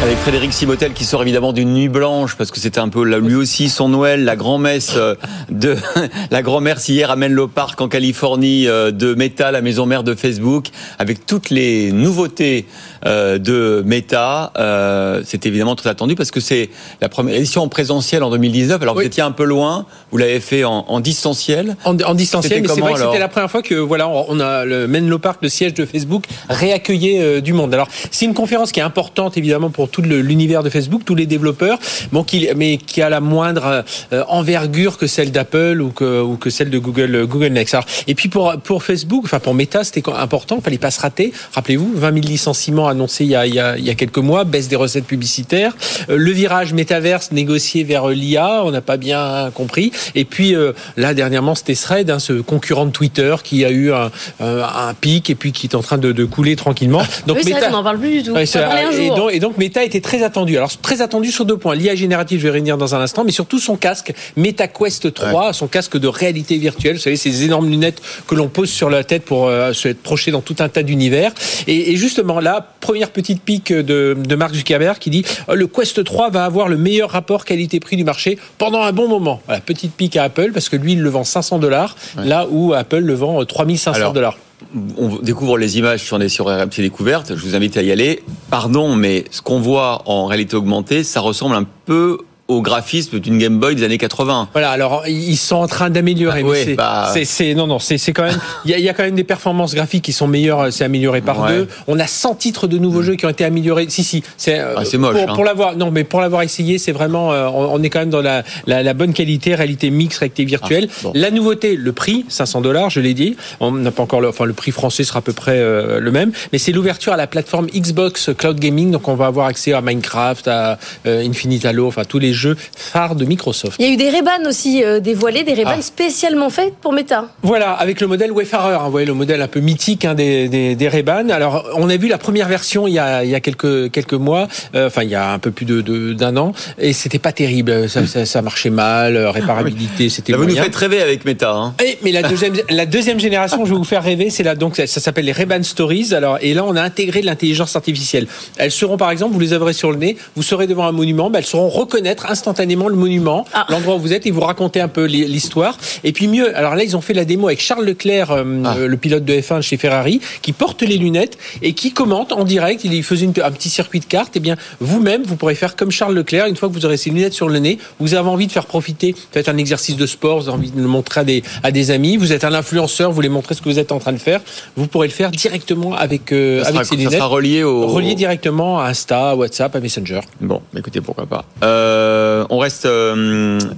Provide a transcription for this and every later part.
Avec Frédéric Simotel qui sort évidemment d'une nuit blanche parce que c'était un peu lui aussi son Noël, la grand-messe euh, de la grand-messe hier à Menlo Park en Californie euh, de Meta, la maison mère de Facebook, avec toutes les nouveautés euh, de Meta. C'est évidemment très attendu parce que c'est la première édition en présentiel en 2019. Alors vous étiez un peu loin, vous l'avez fait en, distanciel. En, distanciel, mais c'est vrai que c'était la première fois que voilà, on a le Menlo Park, le siège de Facebook, réaccueillait du monde. Alors c'est une conférence qui est importante évidemment pour tout l'univers de Facebook, tous les développeurs, bon, qui, mais qui a la moindre euh, envergure que celle d'Apple ou que, ou que celle de Google, euh, Google Next. et puis pour, pour Facebook, enfin pour Meta, c'était important, il fallait pas se rater. Rappelez-vous, 20 000 licenciements annoncés il y a, il y a, il y a quelques mois, baisse des recettes publicitaires, euh, le virage métaverse négocié vers l'IA, on n'a pas bien compris. Et puis là, dernièrement, c'était Thread, hein, ce concurrent de Twitter qui a eu un, un pic et puis qui est en train de, de couler tranquillement. Donc oui, Meta, on n'en parle plus du tout. et, donc, et donc Meta était très attendu. Alors très attendu sur deux points. L'IA générative, je vais revenir dans un instant, mais surtout son casque MetaQuest 3, son casque de réalité virtuelle. Vous savez, ces énormes lunettes que l'on pose sur la tête pour euh, se être projeté dans tout un tas d'univers. Et, justement là, première petite pique de, de Mark Zuckerberg qui dit oh, le Quest 3 va avoir le meilleur rapport qualité-prix du marché pendant un bon moment. Voilà, petite pique à Apple parce que lui, il le vend 500 dollars, là où Apple le vend 3500 dollars on découvre les images on est sur RMC Découverte. Je vous invite à y aller. Pardon, mais ce qu'on voit en réalité augmentée, ça ressemble un peu au graphisme d'une Game Boy des années 80. Voilà, alors ils sont en train d'améliorer. Ah, bah... c'est non non, c'est quand même il y, a quand même des performances graphiques qui sont meilleures, c'est amélioré par deux. On a 100 titres de nouveaux mm. jeux qui ont été améliorés. Si si, c'est euh, ah, moche. Pour, hein. pour l'avoir non mais pour l'avoir essayé, c'est vraiment euh, on, est quand même dans la, la, bonne qualité, réalité mixte, réalité virtuelle. Ah, la nouveauté, le prix, 500 dollars, je l'ai dit. On n'a pas encore le, enfin le prix français sera à peu près euh, le même, mais c'est l'ouverture à la plateforme Xbox Cloud Gaming, donc on va avoir accès à Minecraft, à Infinite Halo, enfin tous les jeux phares de Microsoft. Il y a eu des Ray-Ban aussi euh, dévoilés, des Ray-Ban ah. spécialement faits pour Meta. Voilà, avec le modèle Wayfarer, hein, vous voyez le modèle un peu mythique hein, des, des, des Ray-Ban. Alors, on a vu la première version il y a, il y a quelques, quelques mois, euh, enfin il y a un peu plus d'un de, d'un an, et c'était pas terrible. Ça, ça, ça, marchait mal, euh, réparabilité, ah c'était. Vous nous faites rêver avec Meta. Hein. Et, mais la deuxième, la deuxième génération, je vais vous faire rêver, c'est là donc ça, s'appelle les Ray-Ban Stories. Alors, et là, on a intégré de l'intelligence artificielle. Elles seront, par exemple, vous les aurez sur le nez, vous serez devant un monument, ben, elles sauront reconnaître instantanément le monument ah. l'endroit où vous êtes, et vous racontez un peu l'histoire. Et puis mieux, alors là, ils ont fait la démo avec Charles Leclerc, euh, ah. euh, le pilote de F1 chez Ferrari, qui porte les lunettes et qui commente en direct. Il faisait un petit circuit de cartes. Et eh bien, vous-même, vous pourrez faire comme Charles Leclerc. Une fois que vous aurez ces lunettes sur le nez, vous avez envie de faire profiter, faites un exercice de sport, vous avez envie de le montrer à des, à des amis. Vous êtes un influenceur, vous voulez montrer ce que vous êtes en train de faire. Vous pourrez le faire directement avec, euh, avec ces lunettes. Ça sera relié au... Relié directement à Insta, à WhatsApp, à Messenger. Bon, écoutez, pourquoi pas. On reste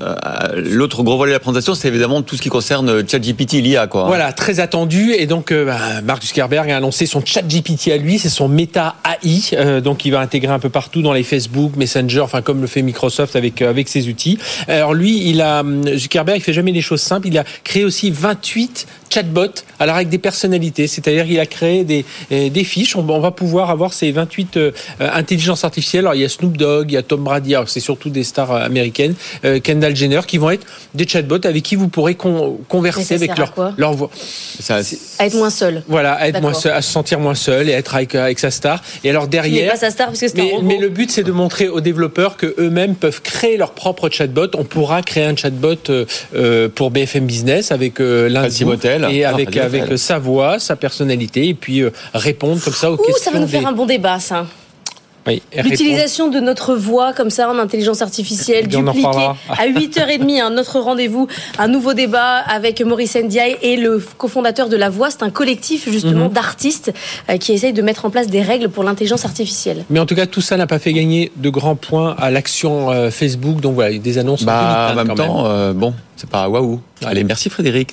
euh, l'autre gros volet de la présentation, c'est évidemment tout ce qui concerne ChatGPT, l'IA. Quoi. Voilà, très attendu. Et donc, euh, bah, Mark Zuckerberg a annoncé son ChatGPT à lui, c'est son Meta AI. Euh, donc, il va intégrer un peu partout dans les Facebook, Messenger, enfin comme le fait Microsoft avec avec ses outils. Alors lui, il a Zuckerberg, il fait jamais les choses simples. Il a créé aussi 28 chatbots, alors avec des personnalités, c'est-à-dire il a créé des, des fiches. On, va pouvoir avoir ces 28 intelligences artificielles. Alors il y a Snoop Dogg, il y a Tom Brady, c'est surtout des stars américaines. Euh, Kendall Jenner, qui vont être des chatbots avec qui vous pourrez converser avec leur, leur voix. Ça, à être moins seul. Voilà, à être moins seul, à se sentir moins seul et être avec, avec sa star. Et alors derrière. Pas sa star parce que mais, mais, le but c'est de montrer aux développeurs que eux-mêmes peuvent créer leur propre chatbot. On pourra créer un chatbot euh, euh, pour BFM Business avec euh, l'un et avec avec sa voix, sa personnalité et puis répondre comme ça aux Ouh, questions. Ça va nous faire un bon débat ça. L'utilisation de notre voix comme ça en intelligence artificielle dupliquée à 8h30, un autre rendez-vous, un nouveau débat avec Maurice Ndiaye et le cofondateur de La Voix. C'est un collectif justement mhm. d'artistes euh, qui essayent de mettre en place des règles pour l'intelligence artificielle. Mais en tout cas, tout ça n'a pas fait gagner de grands points à l'action euh, Facebook. Donc voilà, des annonces. Bah, en même temps, euh, bon, c'est pas waouh. Allez, merci Frédéric.